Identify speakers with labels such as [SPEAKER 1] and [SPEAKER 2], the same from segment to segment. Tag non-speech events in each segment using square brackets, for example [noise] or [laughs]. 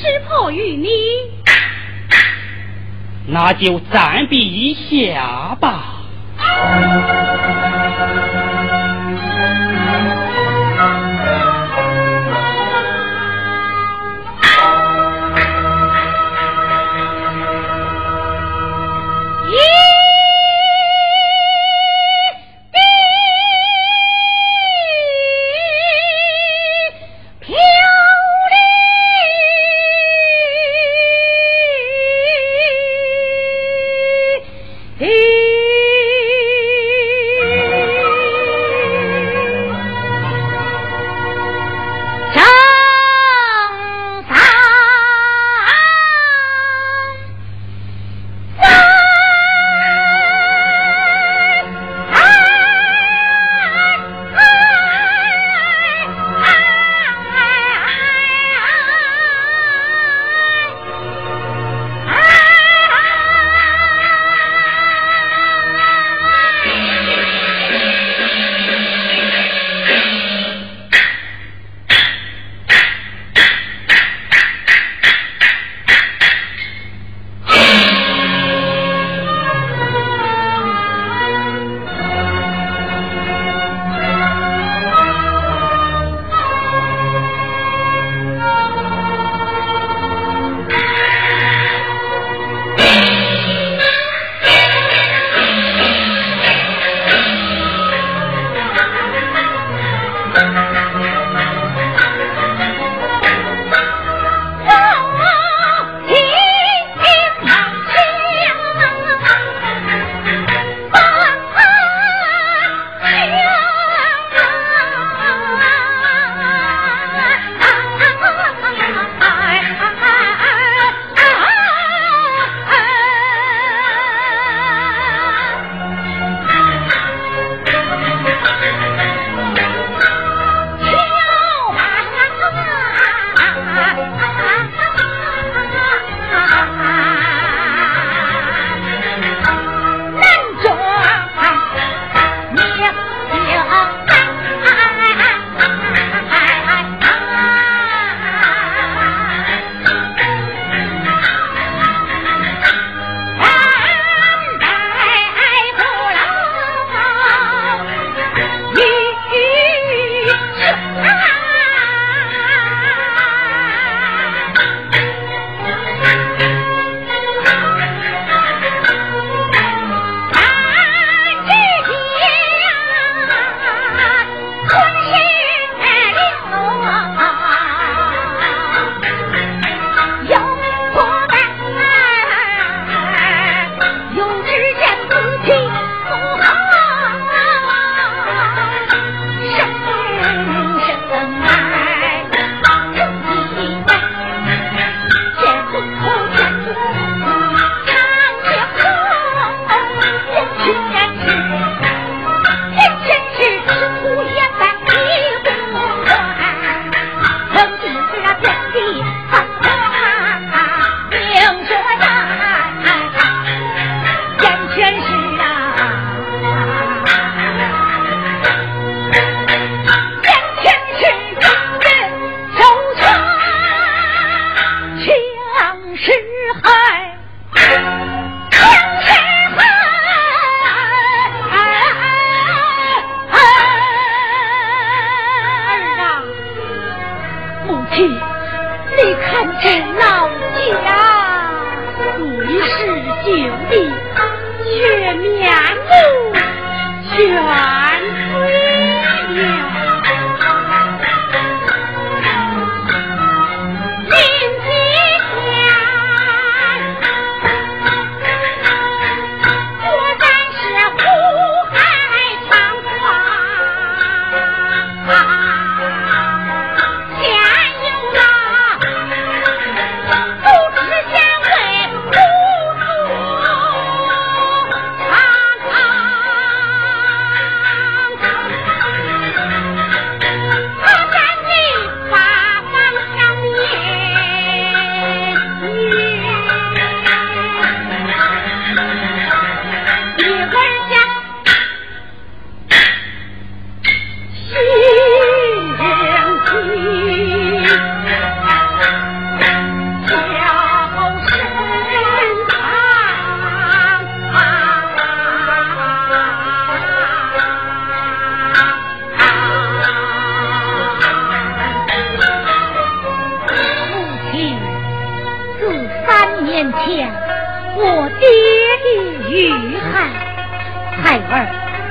[SPEAKER 1] 吃破玉你
[SPEAKER 2] 那就暂避一下吧。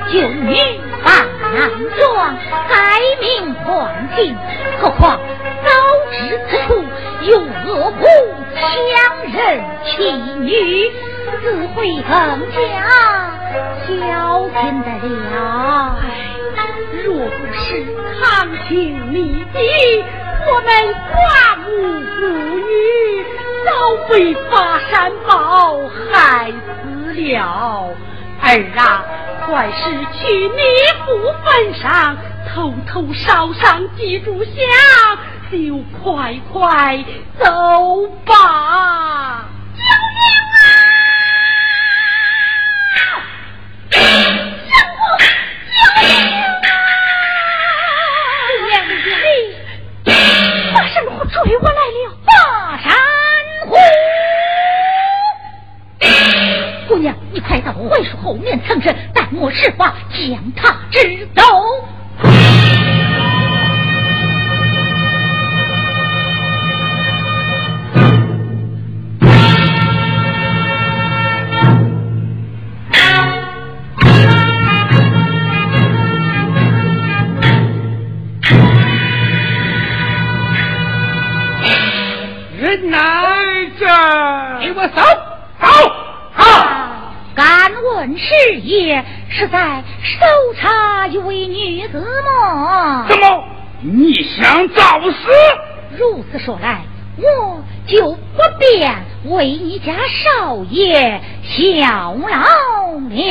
[SPEAKER 2] 儿就女扮男装，改名换姓。何况早知此处有恶妇强人妻女，自会更加小心的了。
[SPEAKER 1] 若不是康情密地，我们寡母妇女早被发山豹害死了。儿啊，快失去你父坟上偷偷烧上几炷香，就快快走吧。
[SPEAKER 2] 会说后面藏身，待我施法将他支走。敢问师爷是在搜查一位女子吗？
[SPEAKER 3] 怎么，你想找死？
[SPEAKER 2] 如此说来，我就不便为你家少爷效劳了。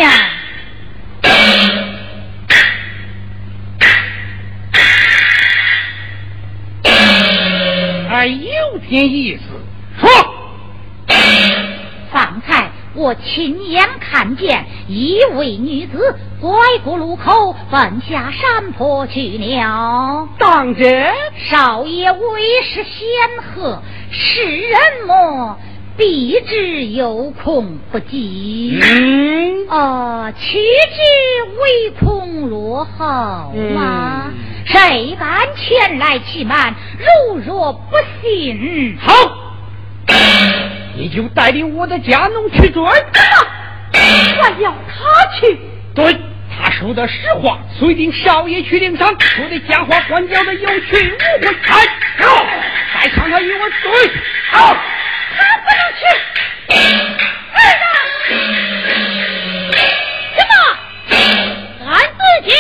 [SPEAKER 3] 哎有点意思，说。
[SPEAKER 2] 我亲眼看见一位女子拐过路口，奔下山坡去了。
[SPEAKER 3] 当真？
[SPEAKER 2] 少爷为师显赫，世人莫避之有恐不及。
[SPEAKER 3] 嗯。
[SPEAKER 2] 哦，取之唯恐落后嘛。谁敢前来欺瞒？如若不信，
[SPEAKER 3] 好。你就带领我的家奴去追，
[SPEAKER 1] 我要他去。
[SPEAKER 3] 对，他说的实话，随定少爷去领赏，说的假话，关掉的有去无回。来，走，再看他与我追。好，
[SPEAKER 2] 他不能去。儿子，什么？俺自己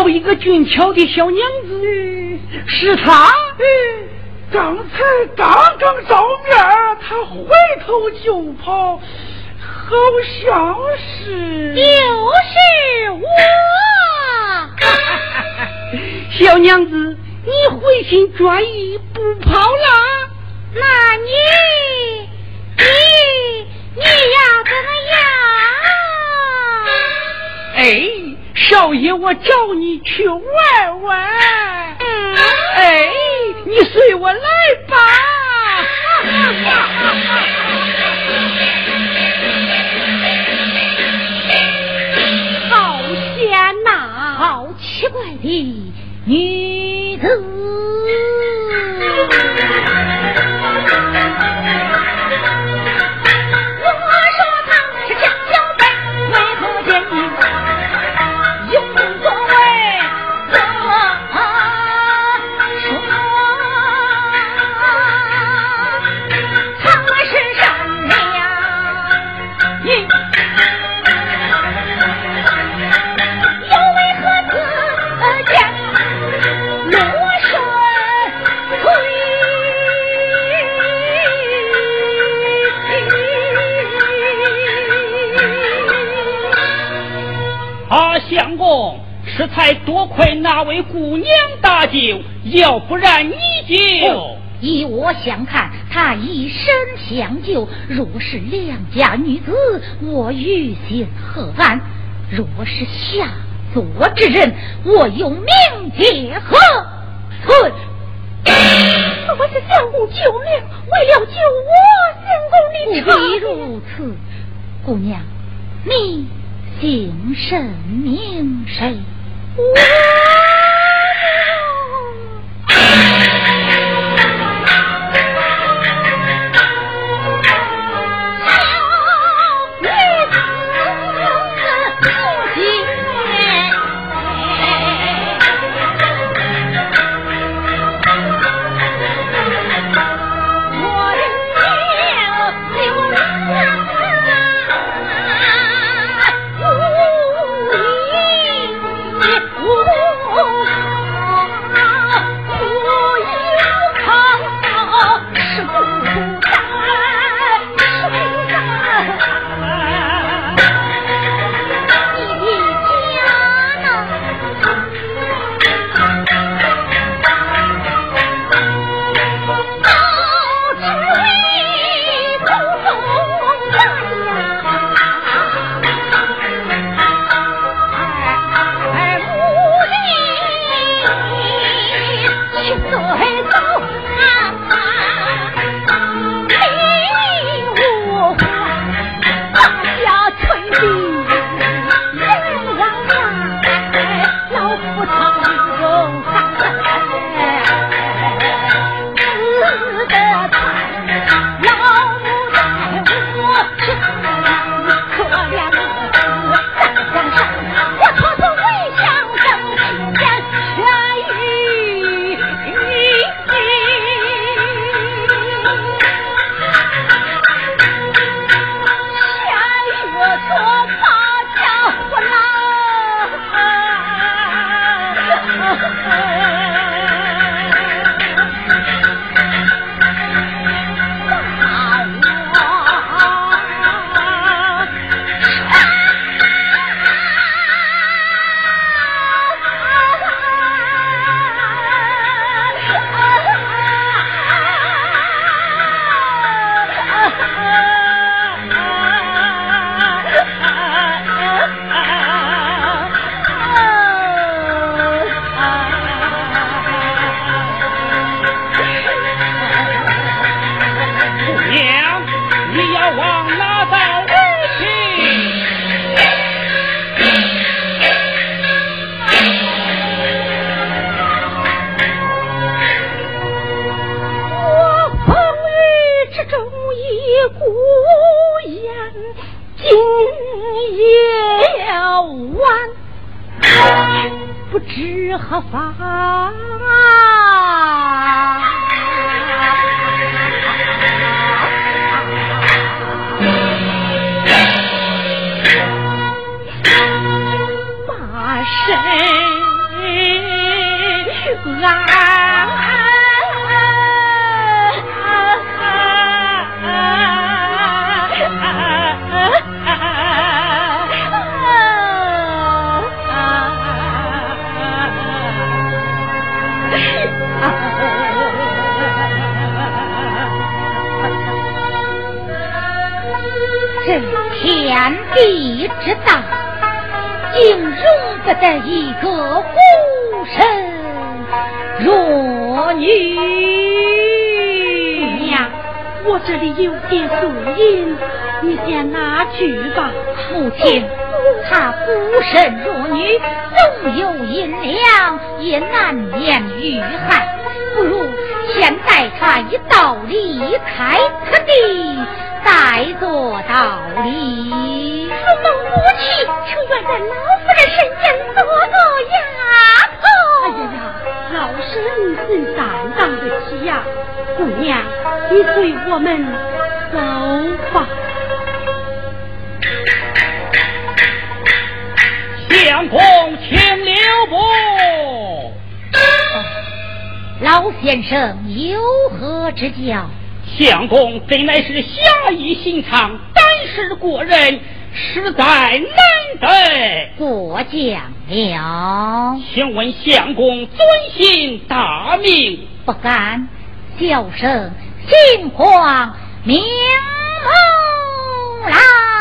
[SPEAKER 2] 来。
[SPEAKER 3] 好一个俊俏的小娘子，是她。
[SPEAKER 1] 刚才刚刚照面，她回头就跑，好像是
[SPEAKER 2] 就是我。[laughs]
[SPEAKER 3] 小娘子，你回心转意不跑了？
[SPEAKER 2] 那你你你要怎
[SPEAKER 3] 么样？哎。少爷，我找你去玩玩。哎，你随我来吧。[laughs]
[SPEAKER 2] 好险呐！好奇怪的女子。[laughs]
[SPEAKER 3] 这才多亏那位姑娘搭救，要不然你就
[SPEAKER 2] 依我相看，她以身相救。若是良家女子，我于心何安？若是下作之人，我又命结何存？
[SPEAKER 1] 我是相公救命，为了救我，相公
[SPEAKER 2] 你不必如此，姑娘，你姓甚名谁？
[SPEAKER 1] 哇 [laughs]
[SPEAKER 2] 他孤身弱女，纵有银两，也难免遇害。不如先带他一道离开此地，再做道理。如
[SPEAKER 1] 梦无期，求愿在老夫人身边做
[SPEAKER 2] 个丫头。哎呀
[SPEAKER 1] 呀，老身怎担当得起呀？姑娘，你随我们走吧。
[SPEAKER 2] 生有何指教？
[SPEAKER 3] 相公真乃是侠义心肠，胆识过人，实在难得。
[SPEAKER 2] 过奖了。
[SPEAKER 3] 请问相公尊姓大名？
[SPEAKER 2] 不敢。小生姓黄，名木兰。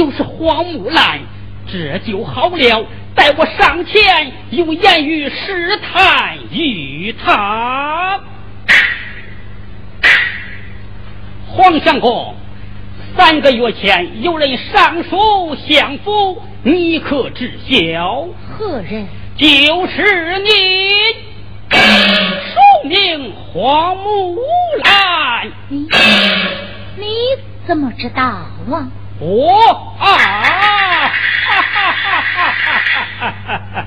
[SPEAKER 3] 就是黄木兰。这就好了，待我上前用言语试探于他。黄相公，三个月前有人上书相府，你可知晓？
[SPEAKER 2] 何人？
[SPEAKER 3] 就是你，署名黄木兰。
[SPEAKER 2] 你你怎么知道啊？
[SPEAKER 3] 我啊！哈哈哈哈哈哈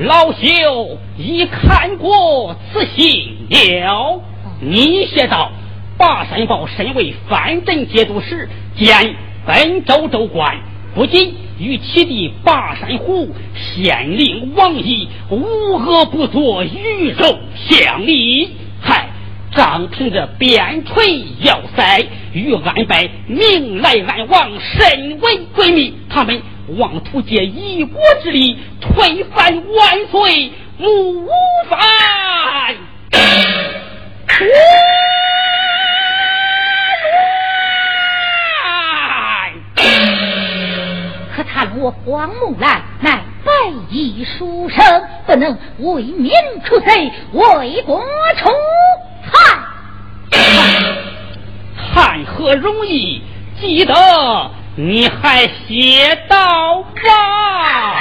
[SPEAKER 3] 老朽已看过此信了。你写道：“霸山豹身为藩镇节度使兼本州州官，不仅与其弟霸山虎县令王毅无恶不作，鱼肉相离，还仗凭着鞭锤要塞，与安白明来暗往，身为闺蜜。他们妄图借一国之力推翻万岁母藩。
[SPEAKER 2] 可叹我黄木兰乃白衣书生，不能为民除贼，为国除
[SPEAKER 3] 害。谈何容易？记得你还写到吧。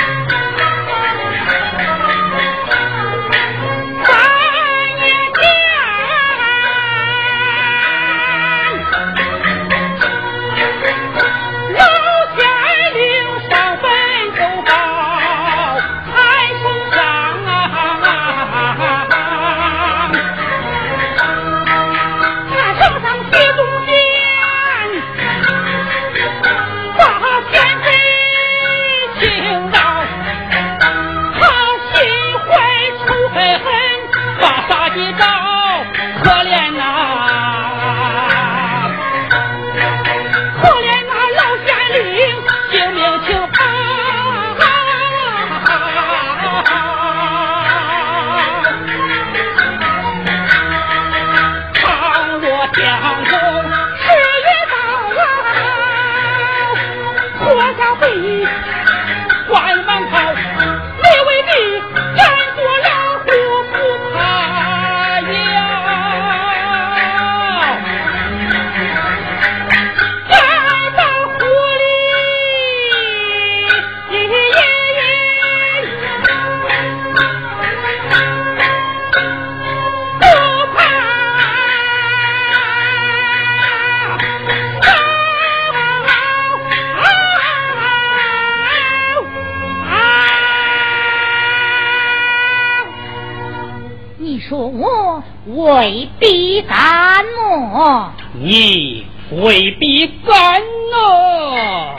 [SPEAKER 2] 未必敢么？
[SPEAKER 3] 你未必敢
[SPEAKER 2] 哦？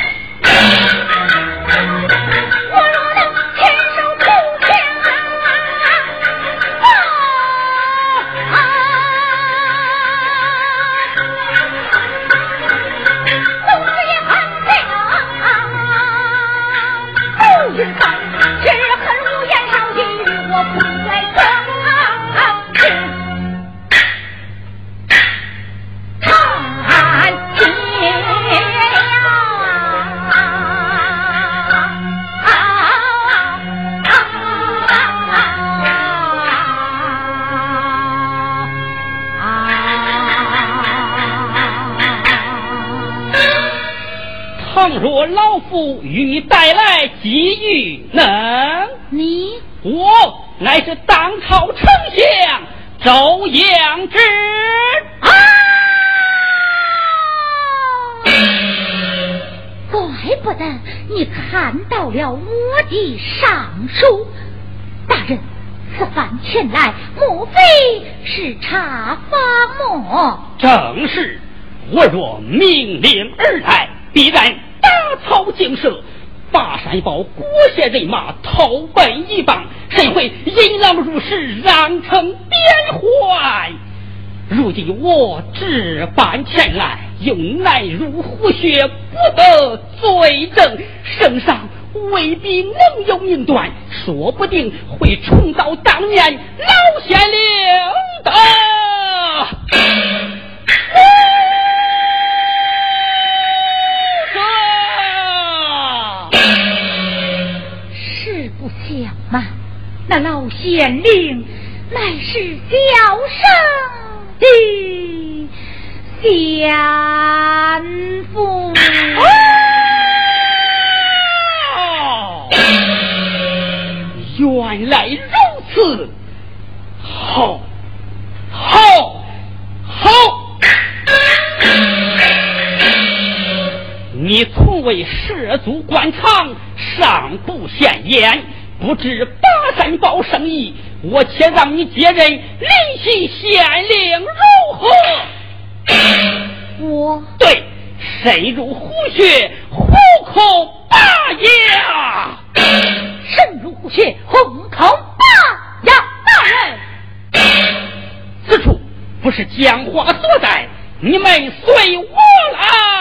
[SPEAKER 3] 我命令而来，必然。打草惊蛇，巴山堡国县人马投奔一帮，谁会引狼入室，让成边坏？如今我置办前来，又难入虎穴，不得罪证，圣上未必能有命断，说不定会重蹈当年老县令的。
[SPEAKER 2] 那老县令乃是小生。的奸夫。
[SPEAKER 3] 原来如此，好，好，好！你从未涉足官场，尚不显眼，不知巴山堡生意，我且让你接任临溪县令，如何？
[SPEAKER 2] 我
[SPEAKER 3] 对，深入虎穴，虎口拔牙。
[SPEAKER 2] 深入虎穴，虎口拔牙。大人，
[SPEAKER 3] 此处不是讲话所在，你们随我来。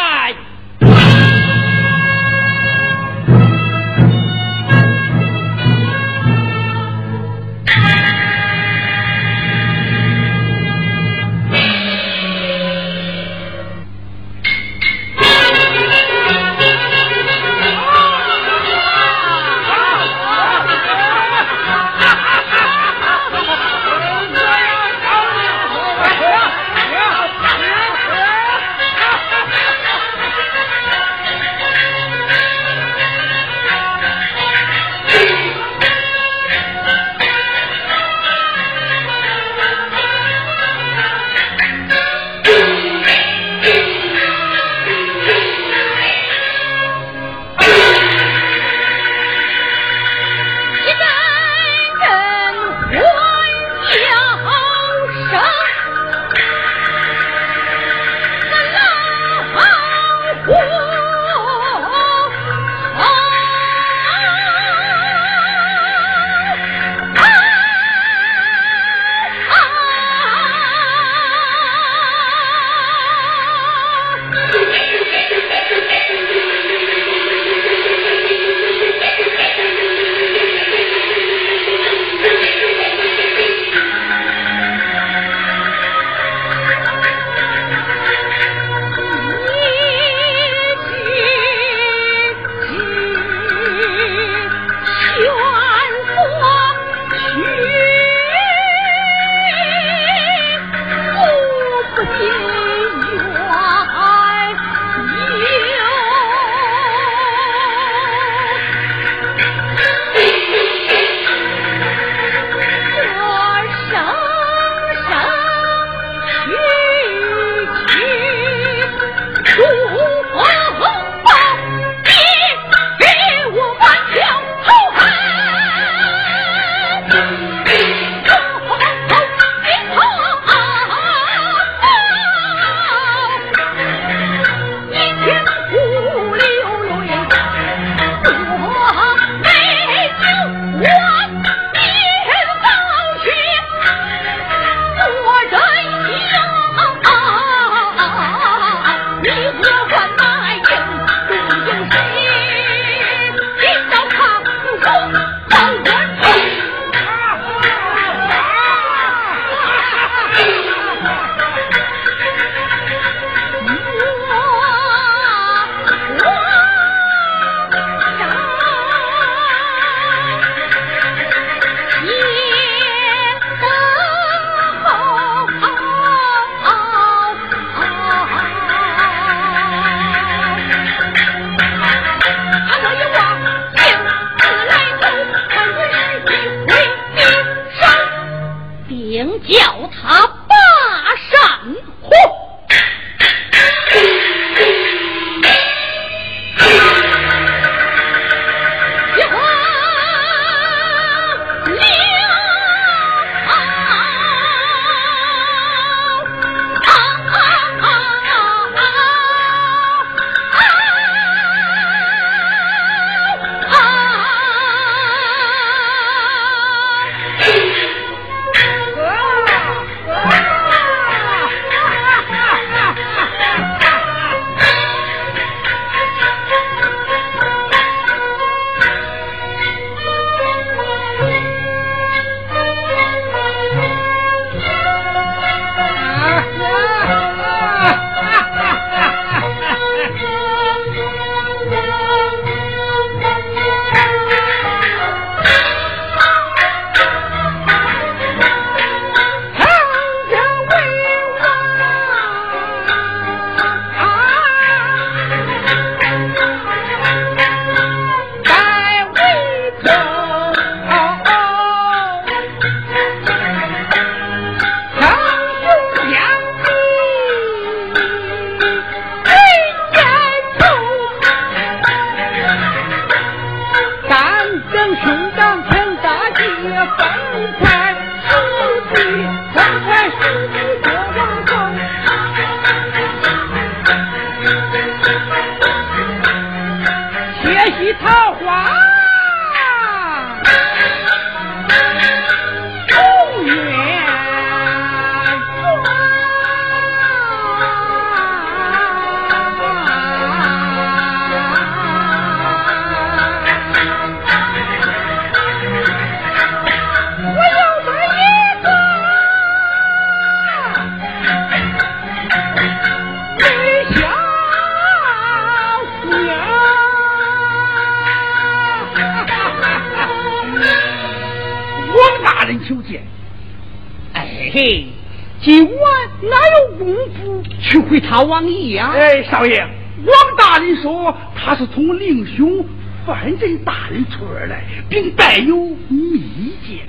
[SPEAKER 4] 王爷啊？
[SPEAKER 5] 哎，少爷，王大人说他是从令兄范镇大人处而来，并带有密件。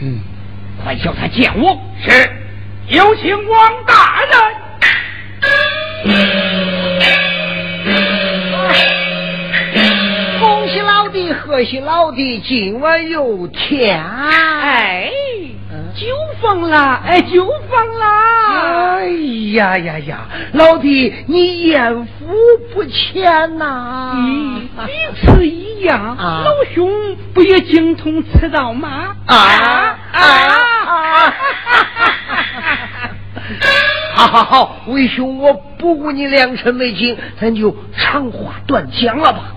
[SPEAKER 4] 嗯，快叫他见我。
[SPEAKER 5] 是，有请王大
[SPEAKER 6] 人。恭喜老弟，贺喜老弟，今晚有天。
[SPEAKER 4] 哎。酒疯了，哎，酒疯了！
[SPEAKER 6] 哎呀呀呀，老弟，你艳福不浅呐！
[SPEAKER 4] 嗯，彼此一样，老兄不也精通此道吗？
[SPEAKER 6] 啊啊啊！好好好，为兄我不顾你良辰美景，咱就长话短讲了吧。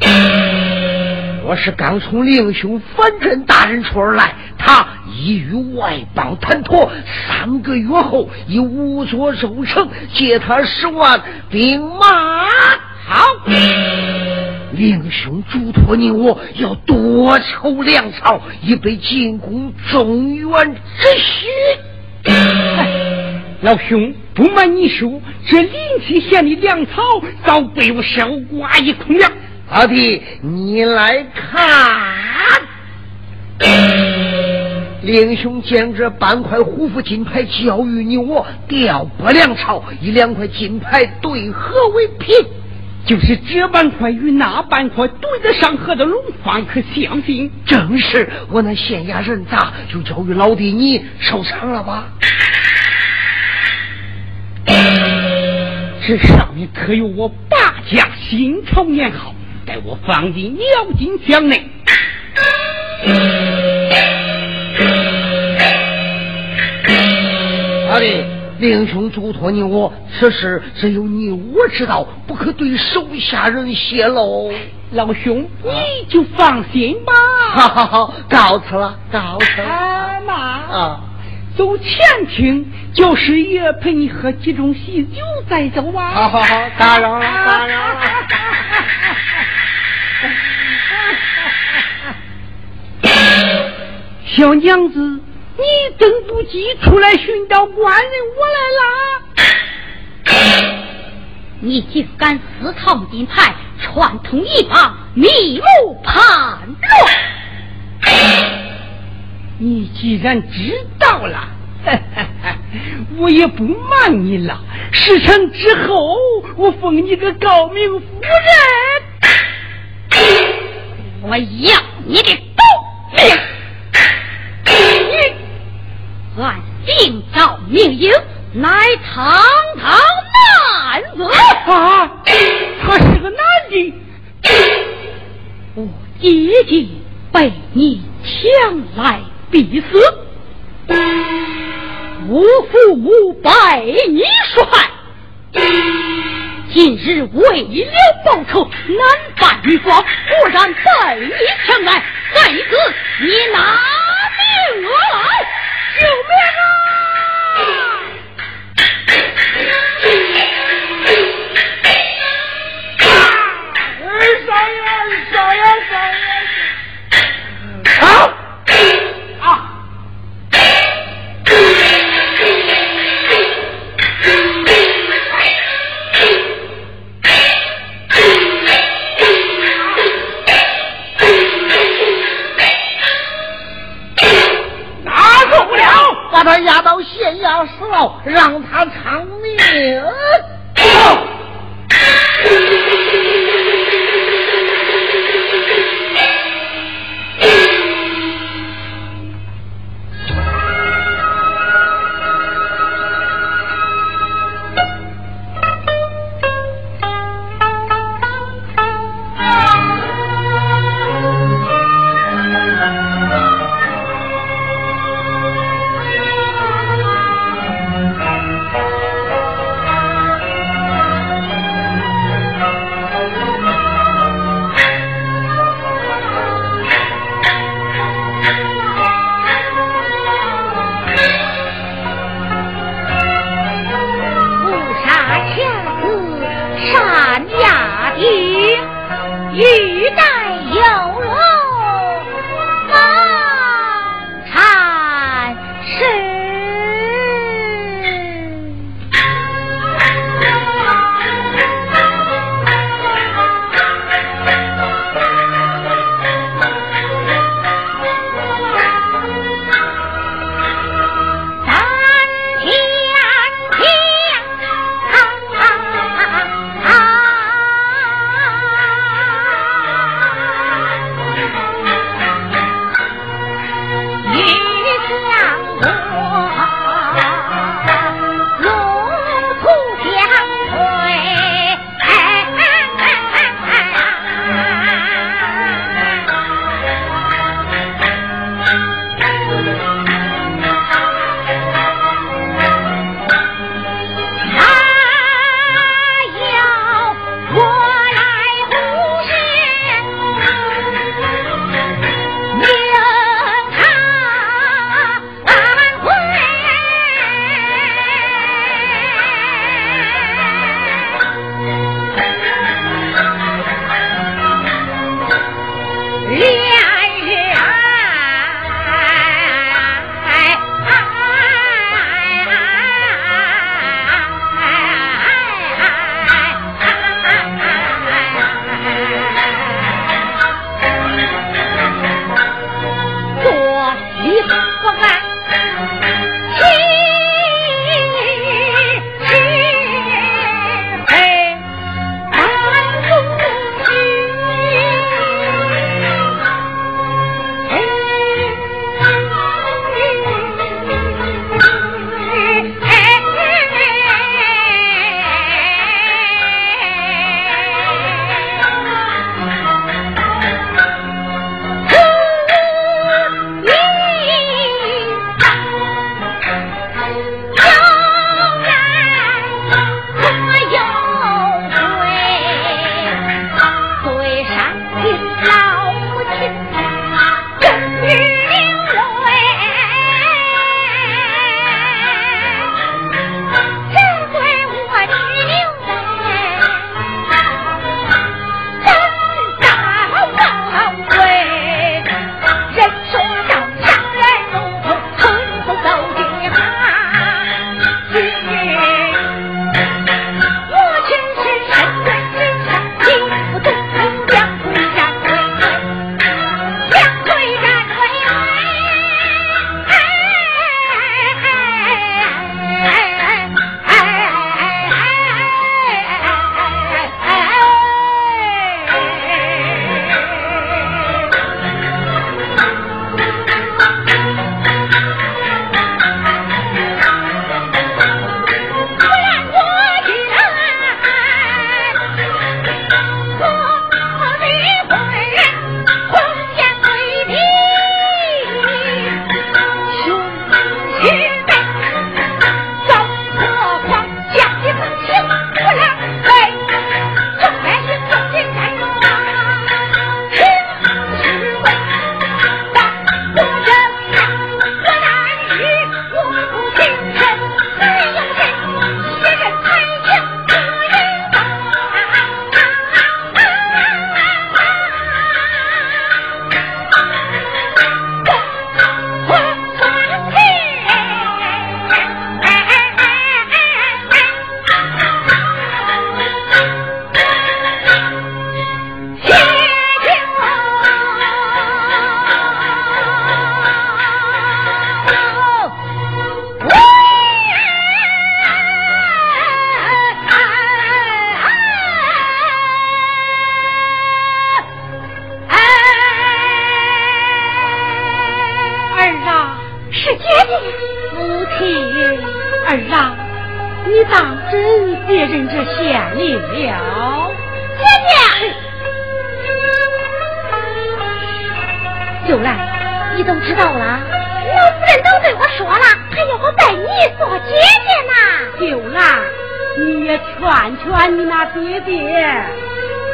[SPEAKER 6] [coughs] 我是刚从令兄范镇大人处而来，他已与外邦谈妥，三个月后以五座州城借他十万兵马。
[SPEAKER 4] 好，
[SPEAKER 6] 令兄嘱托你，我要多筹粮草，以备进攻中原之需。
[SPEAKER 4] 老兄，不瞒你说，这临溪县的粮草早被我烧刮一空了。
[SPEAKER 6] 老弟，你来看，令兄将这半块虎符金牌交与你，我调拨粮草，以两块金牌对合为平。
[SPEAKER 4] 就是这半块与那半块对得上合的龙方可相信？
[SPEAKER 6] 正是，我那县衙人咋就交与老弟你收藏了吧？
[SPEAKER 4] 这上面可有我八家新朝年号。待我放进鸟金箱内。
[SPEAKER 6] 阿弟，令兄嘱托你我，此事只有你我知道，不可对手下人泄露。
[SPEAKER 4] 老兄，你就放心吧。
[SPEAKER 6] 好好好，告辞了，告辞。
[SPEAKER 4] 哎妈
[SPEAKER 6] 啊，
[SPEAKER 4] 走前厅，叫师爷陪你喝几盅喜酒再走啊。
[SPEAKER 6] 好好好，打扰了，打扰了。[laughs]
[SPEAKER 4] 小娘子，你等不及出来寻找官人，我
[SPEAKER 1] 来啦！你竟敢私藏金牌，串通一帮，密谋叛乱！
[SPEAKER 4] 你既然知道了，[laughs] 我也不瞒你了。事成之后，我封你个高明夫
[SPEAKER 1] 人。我要你的狗命！算定造命营，乃堂堂男子
[SPEAKER 4] 啊！他是个男的，
[SPEAKER 1] 我姐姐被你抢来必死，我父母拜你帅，今日为了报仇，难办预防，果然被你抢来，在此你拿命而来！救命啊！
[SPEAKER 5] 爷，二少爷，少爷！
[SPEAKER 6] 好
[SPEAKER 5] 啊！拿住不了，
[SPEAKER 6] 把他押到县衙死牢，让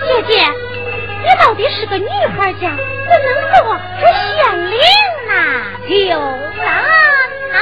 [SPEAKER 1] 姐姐，
[SPEAKER 2] 你到底是个女
[SPEAKER 1] 孩家，怎能做这县令呢？有难啊！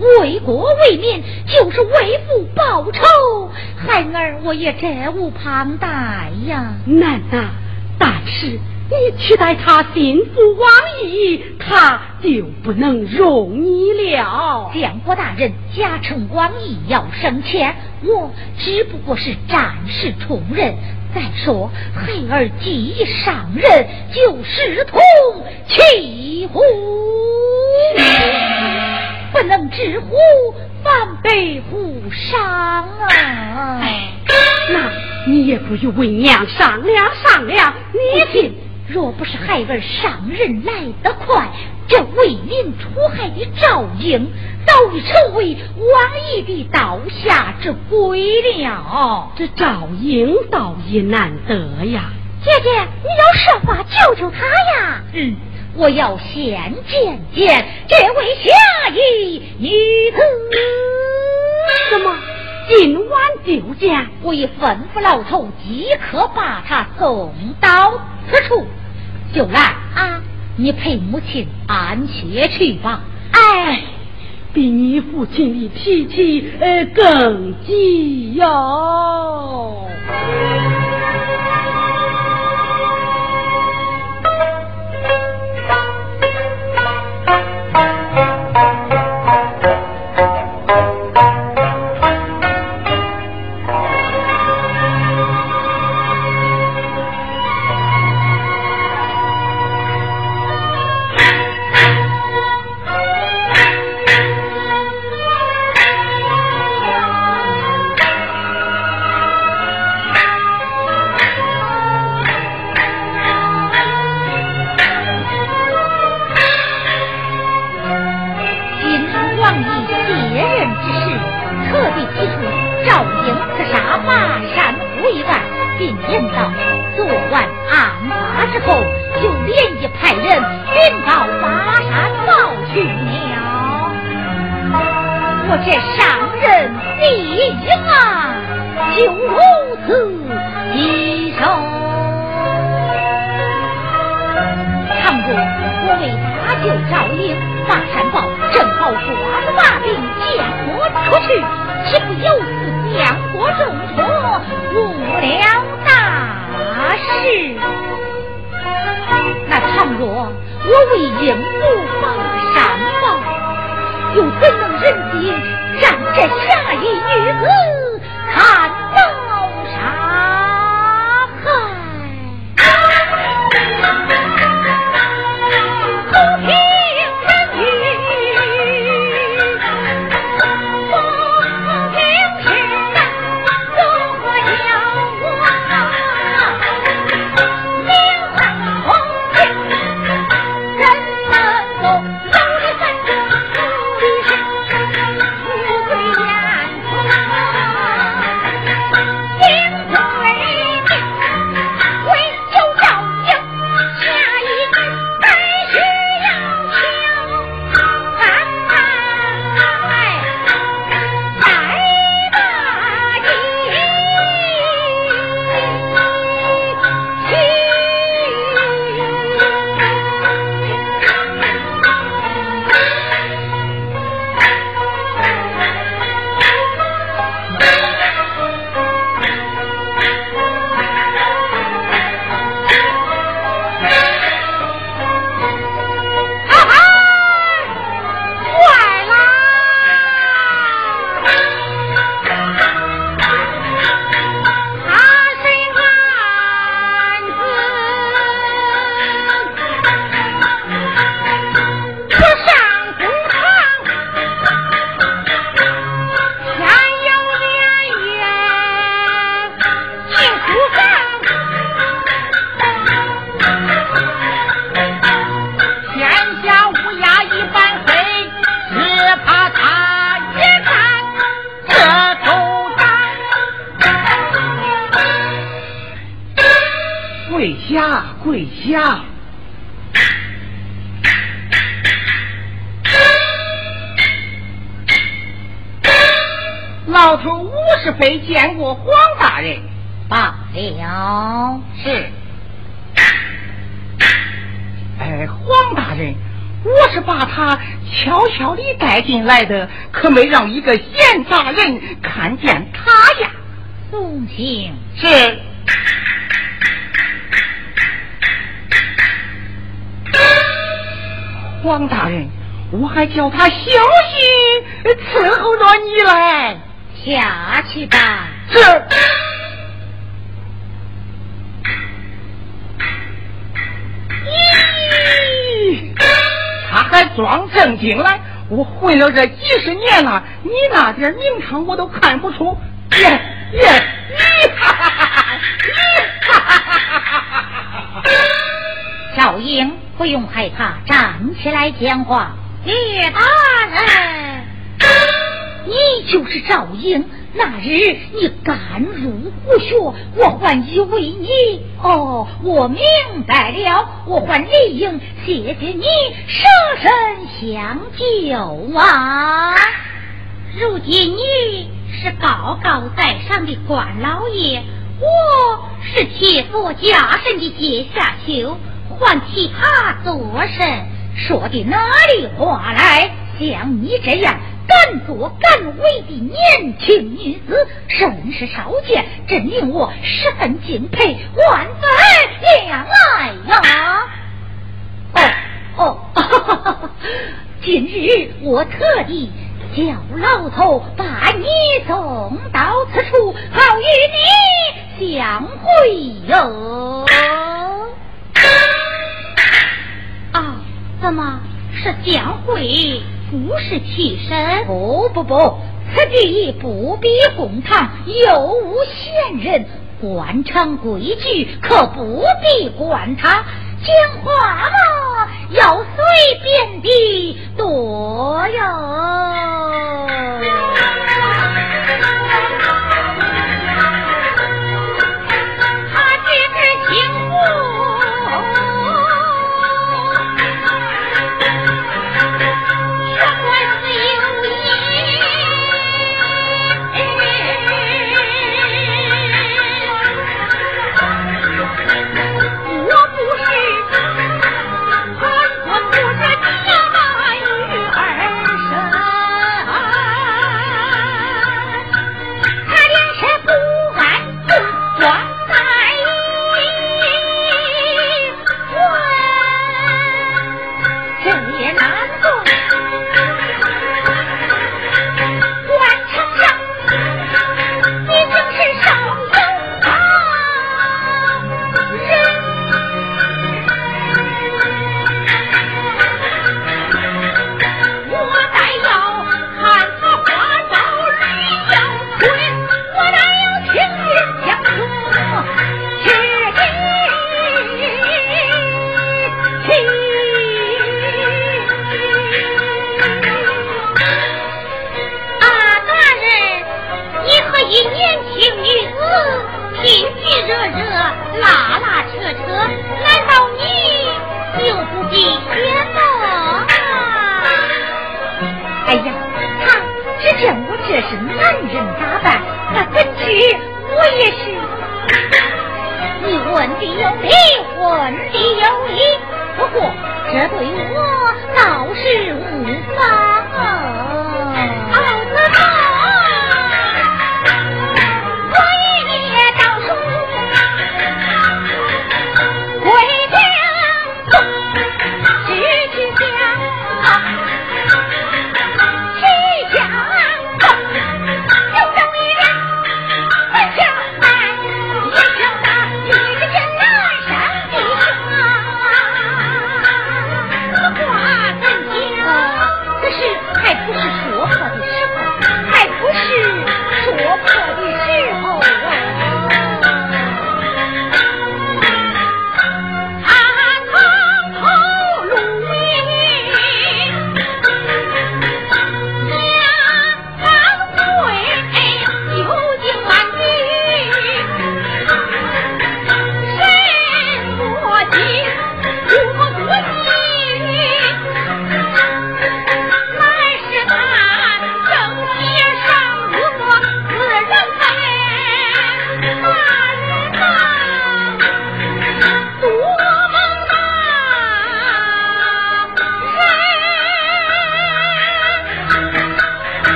[SPEAKER 1] 为国为民，就是为父报仇，孩儿我也责无旁贷呀。
[SPEAKER 2] 难呐，但是你取代他心腹王义，他就不能容你了。
[SPEAKER 1] 建国大人加称王义要升迁，我只不过是暂时充任。再说，孩儿既已上任，就视同弃虎，不能置虎反被误伤啊！
[SPEAKER 2] 哎，那你也不与为娘商量商量？你听，
[SPEAKER 1] 若不是孩儿上任来得快，这为民除害的赵英。早已成为王爷的刀下之鬼了。
[SPEAKER 2] 这赵英倒也难得呀！
[SPEAKER 1] 姐姐，你要设法救救他呀！
[SPEAKER 2] 嗯，
[SPEAKER 1] 我要先见见这位侠义女子。
[SPEAKER 2] 什么？今晚就见？
[SPEAKER 1] 我已吩咐老头，即刻把他送到此处。秀兰啊，你陪母亲安歇去吧。
[SPEAKER 2] 哎。比你父亲的脾气呃更急哟。这上任第一啊就如此一生倘若我为他救赵英发山报正好抓住把病将我出去岂不由此将我重托无了大事那倘若我为英不报上又怎能忍心让这下一女子看
[SPEAKER 4] 对象。老头五十岁见过黄大人，
[SPEAKER 2] 罢了。
[SPEAKER 4] 是。哎，黄大人，我是把他悄悄地带进来的，可没让一个闲杂人看见他呀。
[SPEAKER 2] 送行
[SPEAKER 4] 是。黄大人，我还叫他小心伺候着你来。
[SPEAKER 2] 下去吧。
[SPEAKER 4] 是。咦，他还装正经来？我混了这几十年了，你那点名堂我都看不出。耶耶，你哈哈哈哈！哈！你哈哈哈哈哈！
[SPEAKER 2] 赵英，不用害怕，站起来讲话。
[SPEAKER 1] 叶大人。
[SPEAKER 2] 你就是赵英，那日你敢入虎穴，我还以为你哦，我明白了，我还理应谢谢你舍身相救啊！
[SPEAKER 1] 如今你是高高在上的官老爷，我是替佛家身的阶下囚，还替他做甚？说的哪里话来？像你这样。敢作敢为的年轻女子甚是少见，真令我十分敬佩，万分怜爱呀！
[SPEAKER 2] 哦哦，今日我特地叫老头把你送到此处，好与你相会哟。
[SPEAKER 1] 怎么是将会？不是替身，
[SPEAKER 2] 不不不，此地不必公堂，又无闲人，官场规矩可不必管他。讲话嘛，要随便的多哟。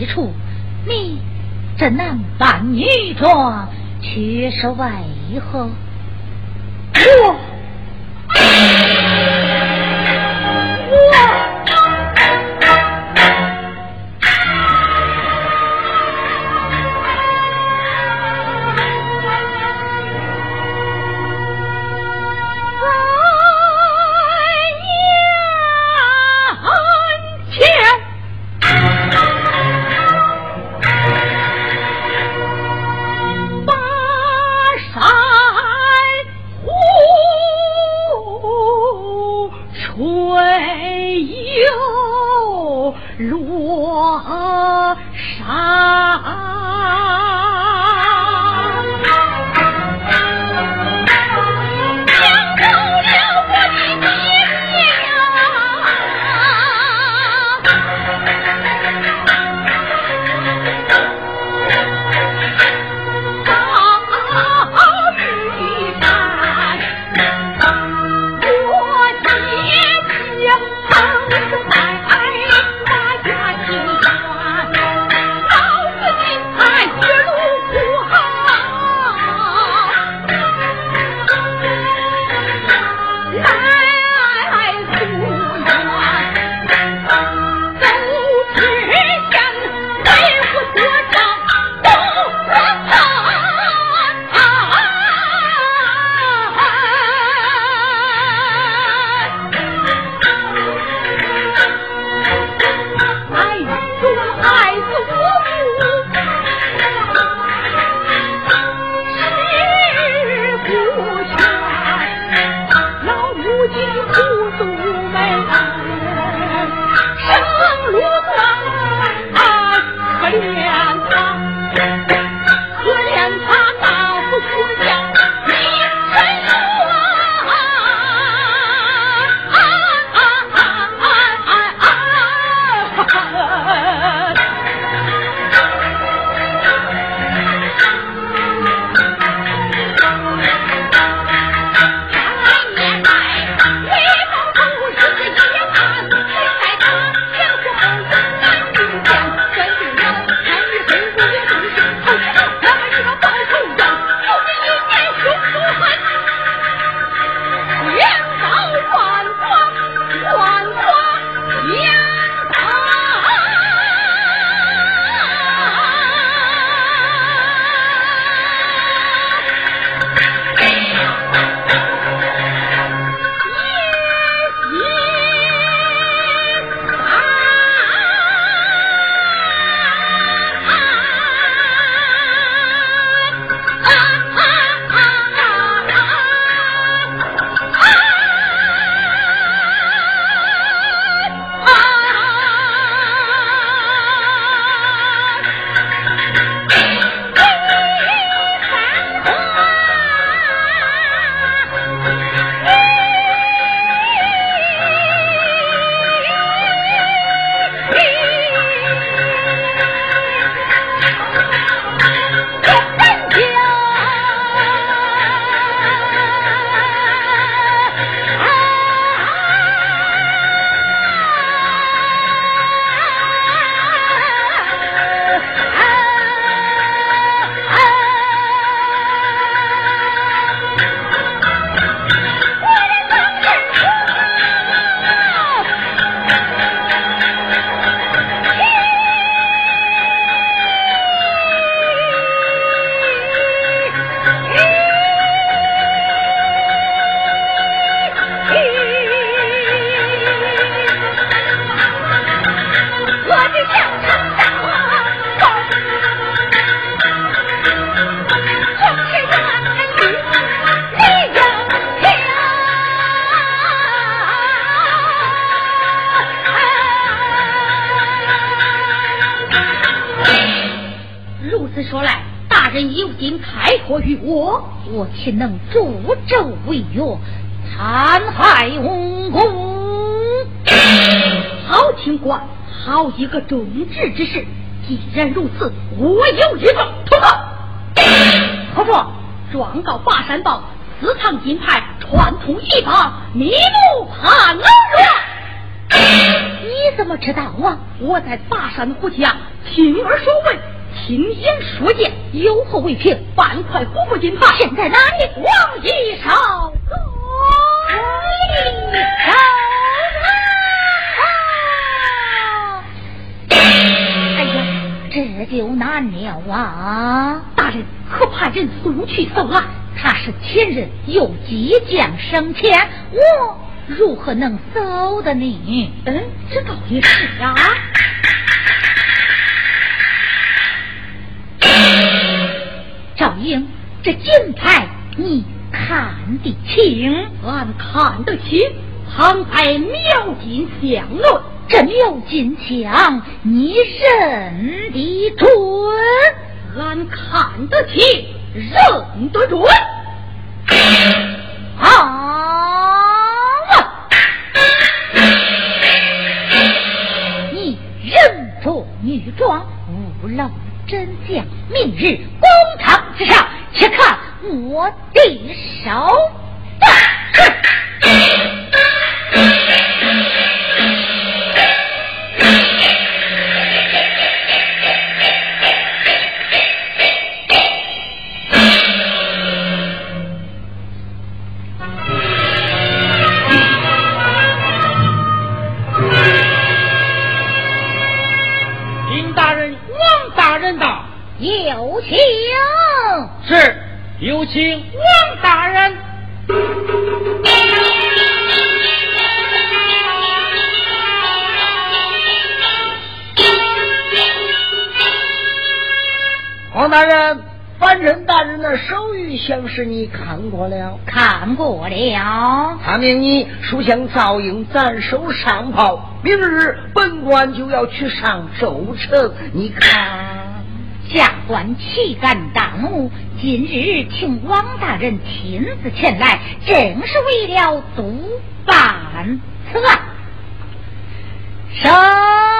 [SPEAKER 1] 一处，你这男扮女装，却是为何？然如此，我有一个突破。婆婆，状告霸山豹私藏金牌，串通一方，密谋叛乱。[coughs]
[SPEAKER 2] 你怎么知道啊？
[SPEAKER 1] 我在霸山虎下听耳所闻，亲眼所见，
[SPEAKER 2] 有何为凭？
[SPEAKER 1] 半块虎符金牌
[SPEAKER 2] 现在哪里？
[SPEAKER 1] 王一少。
[SPEAKER 2] 哎这就难了啊！
[SPEAKER 1] 大人可派人速去搜来。
[SPEAKER 2] 他是前人，又即将升迁，我如何能搜的你？
[SPEAKER 1] 嗯，这倒也是啊。[coughs]
[SPEAKER 2] 赵英，这金牌你看得清？
[SPEAKER 1] 俺看得清，旁派妙金相论。
[SPEAKER 2] 这苗金枪你认得准？
[SPEAKER 1] 俺看得清，认得准。
[SPEAKER 2] 好，你任着女装，勿露真相。明日公堂之上，且看我的手请。
[SPEAKER 3] 是有请王大人。
[SPEAKER 6] 王大人，凡人大人的手谕像是你看过了，
[SPEAKER 2] 看过了。
[SPEAKER 6] 他命你书香赵英暂收上袍，明日本官就要去上州城。你看，
[SPEAKER 2] 下官岂敢大怒？今日请王大人亲自前来，正是为了督办此案。上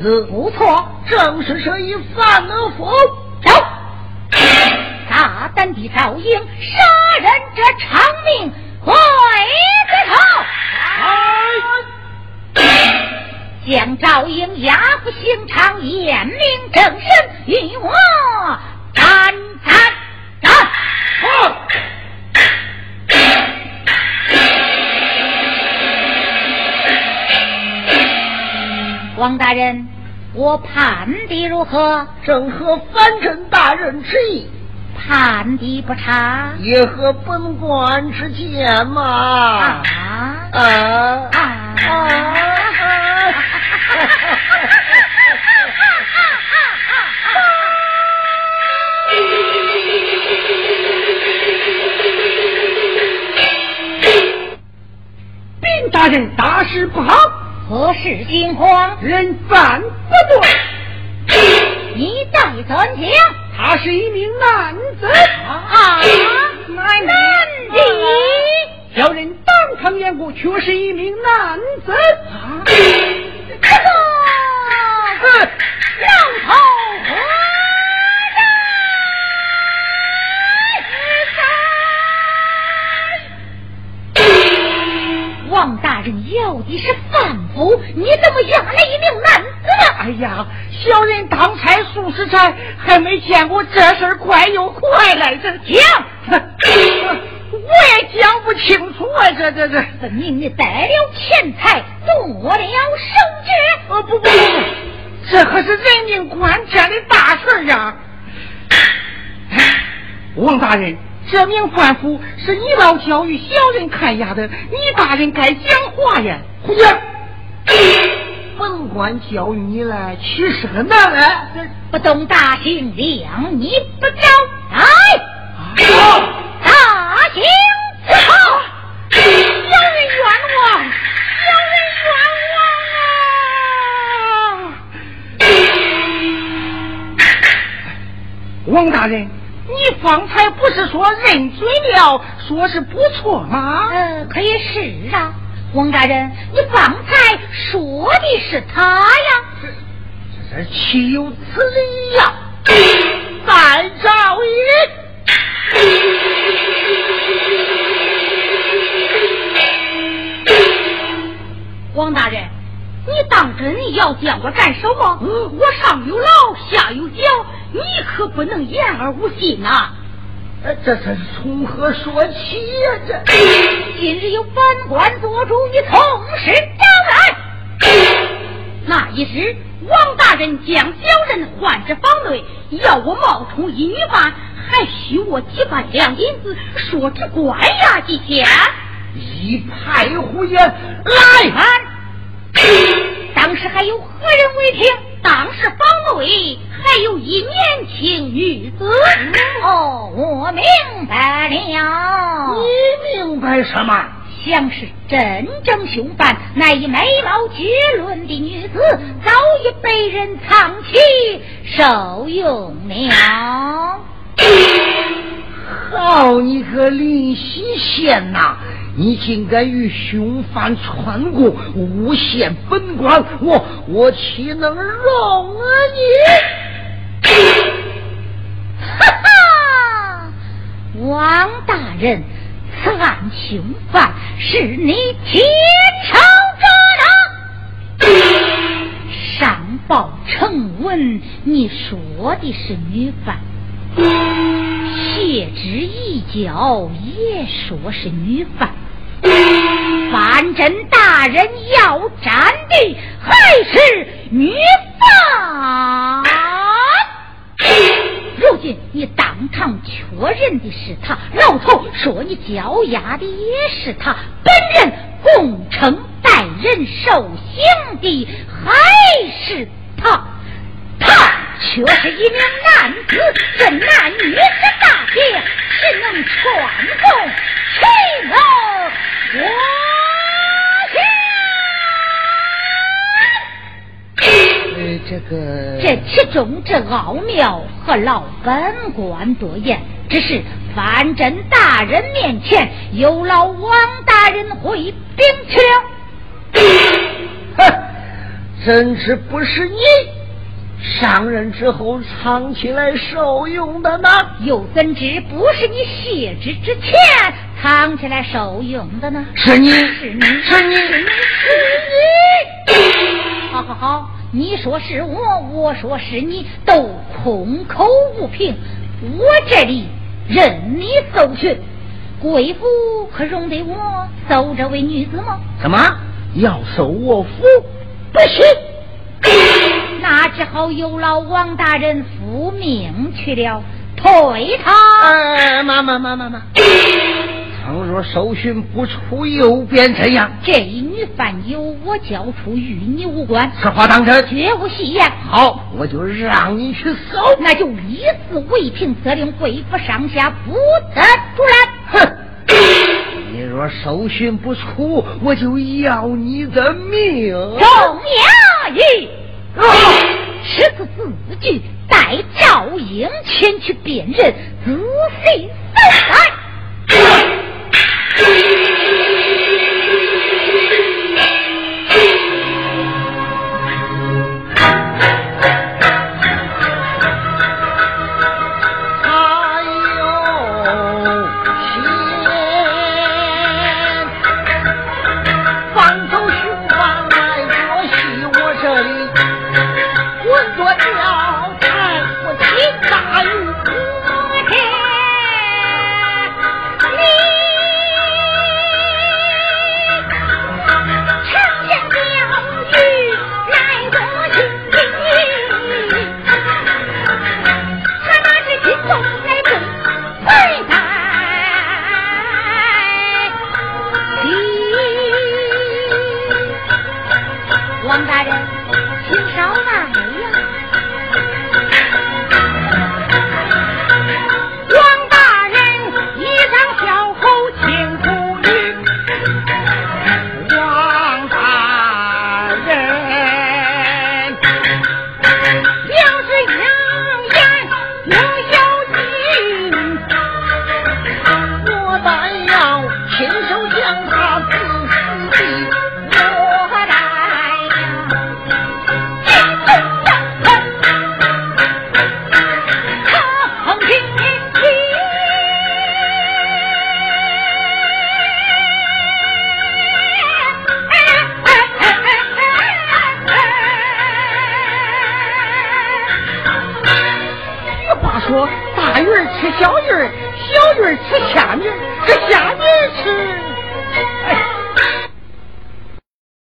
[SPEAKER 3] 是
[SPEAKER 6] 也和本官之见嘛。
[SPEAKER 2] 啊
[SPEAKER 6] 啊
[SPEAKER 2] 啊
[SPEAKER 6] 啊！
[SPEAKER 3] 丁大人大事不好，
[SPEAKER 2] 何事惊慌？
[SPEAKER 3] 人犯不对，
[SPEAKER 2] 你再怎讲？
[SPEAKER 3] 他是一名男子，
[SPEAKER 2] 啊，
[SPEAKER 3] 男
[SPEAKER 2] 男的，
[SPEAKER 3] 小人当场验过，却是一名男子。啊
[SPEAKER 2] 这个摇头何来？人要的是范夫，你怎么押了一名男子呢？
[SPEAKER 4] 哎呀，小人当差数十载，还没见过这事快又快来着。
[SPEAKER 2] 讲，
[SPEAKER 4] 我也讲不清楚啊，这这这，
[SPEAKER 2] 分明你得了钱财，做了手
[SPEAKER 4] 指。呃，不不不不，这可是人命关天的大事呀！王大人。这名官府是你老教育小人看押的，你大人该讲话呀！
[SPEAKER 6] 胡讲！本官教育你了，岂是个难
[SPEAKER 2] 人？不懂大刑量，你不招
[SPEAKER 4] 王大人。你方才不是说认罪了，说是不错吗？
[SPEAKER 2] 呃，可也是啊，王大人，你方才说的是他呀？
[SPEAKER 6] 这这岂有此理呀！
[SPEAKER 4] 再找一。
[SPEAKER 1] 王大人，你当真要见我斩首吗？我上有老，下有小。你可不能言而无信呐！
[SPEAKER 6] 这这是从何说起呀？这
[SPEAKER 2] 今日有本官做主，你从实招来。
[SPEAKER 1] 那一日，王大人将小人唤至房内，要我冒充一女犯，还许我几百两银子，说只关押几天。
[SPEAKER 6] 一派胡言！来！[laughs]
[SPEAKER 2] 当时还有何人为听？
[SPEAKER 1] 当时房内。还有一年轻女子
[SPEAKER 2] 哦，我明白了。
[SPEAKER 6] 你明白什么？
[SPEAKER 2] 像是真正凶犯，那一美貌绝伦的女子，早已被人藏起受用了。
[SPEAKER 6] 好你个林西县呐！你竟敢与凶犯串供，诬陷本官，我我岂能容啊你？
[SPEAKER 2] 哈哈，王大人，此案凶犯是你亲手做的。上报呈文，你说的是女犯；谢之一交，也说是女犯。反正大人要斩的还是女犯。如今你当堂确认的是他，老头说你交押的也是他，本人供称带人受刑的还是，他却是一名男子，这男女之大别，谁能传供？岂能我？
[SPEAKER 6] 这个，
[SPEAKER 2] 这其中之奥妙，和老本官多言。只是范真大人面前，有劳王大人回禀去
[SPEAKER 6] 了。哼，真是不是你上任之后藏起来受用的呢？
[SPEAKER 2] 又怎知不是你卸职之前藏起来受用的呢？
[SPEAKER 6] 是你，
[SPEAKER 2] 是你，
[SPEAKER 6] 是你，是
[SPEAKER 2] 你。好好好。你说是我，我说是你，都空口无凭。我这里任你搜寻，贵府可容得我搜这位女子吗？
[SPEAKER 6] 怎么要搜我府？不行，
[SPEAKER 2] 那只好有劳王大人复命去了，退他。
[SPEAKER 6] 哎，妈妈妈妈妈。倘若搜寻不出，又变怎样？
[SPEAKER 2] 这一女犯由我交出，与你无关。
[SPEAKER 6] 此话当真？
[SPEAKER 2] 绝无戏言。
[SPEAKER 6] 好，我就让你去搜。
[SPEAKER 2] 那就以此为凭，责令贵府上下不得出
[SPEAKER 6] 来。哼！你若搜寻不出，我就要你的命。
[SPEAKER 2] 钟衙役，这是字据，带赵英前去辨认，仔细搜来。